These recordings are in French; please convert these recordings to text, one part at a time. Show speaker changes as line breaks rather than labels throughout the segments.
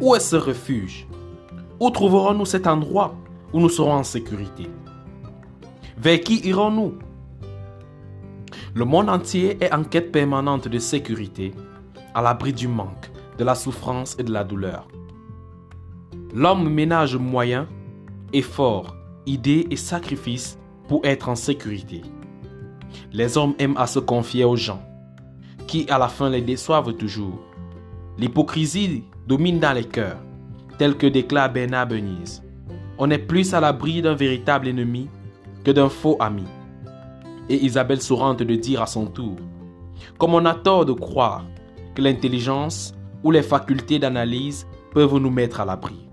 Où est ce refuge? Où trouverons-nous cet endroit où nous serons en sécurité? Vers qui irons-nous? Le monde entier est en quête permanente de sécurité, à l'abri du manque, de la souffrance et de la douleur. L'homme ménage moyens, efforts, idées et sacrifices pour être en sécurité. Les hommes aiment à se confier aux gens, qui à la fin les déçoivent toujours. L'hypocrisie domine dans les cœurs, tel que déclare Bernard Benise. On est plus à l'abri d'un véritable ennemi que d'un faux ami. Et Isabelle Sourante de dire à son tour, comme on a tort de croire que l'intelligence ou les facultés d'analyse peuvent nous mettre à l'abri.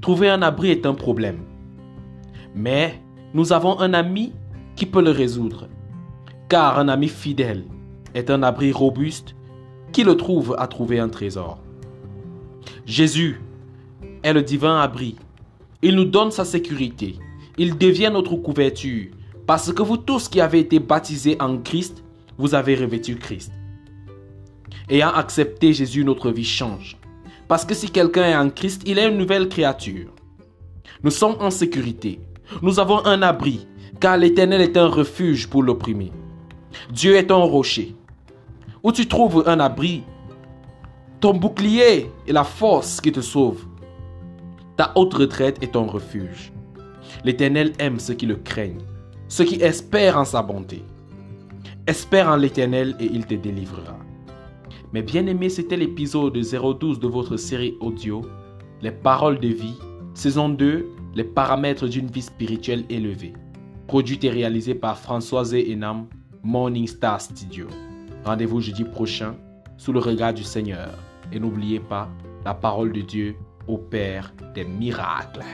Trouver un abri est un problème. Mais nous avons un ami qui peut le résoudre. Car un ami fidèle est un abri robuste qui le trouve à trouver un trésor? Jésus est le divin abri. Il nous donne sa sécurité. Il devient notre couverture. Parce que vous tous qui avez été baptisés en Christ, vous avez revêtu Christ. Ayant accepté Jésus, notre vie change. Parce que si quelqu'un est en Christ, il est une nouvelle créature. Nous sommes en sécurité. Nous avons un abri, car l'Éternel est un refuge pour l'opprimé. Dieu est un rocher. Où tu trouves un abri, ton bouclier est la force qui te sauve. Ta haute retraite est ton refuge. L'Éternel aime ceux qui le craignent, ceux qui espèrent en sa bonté. Espère en l'Éternel et il te délivrera. Mais bien aimé, c'était l'épisode 012 de votre série audio, Les paroles de vie, saison 2, Les paramètres d'une vie spirituelle élevée. Produit et réalisé par Françoise Enam, Morning Star Studio. Rendez-vous jeudi prochain sous le regard du Seigneur. Et n'oubliez pas, la parole de Dieu opère des miracles.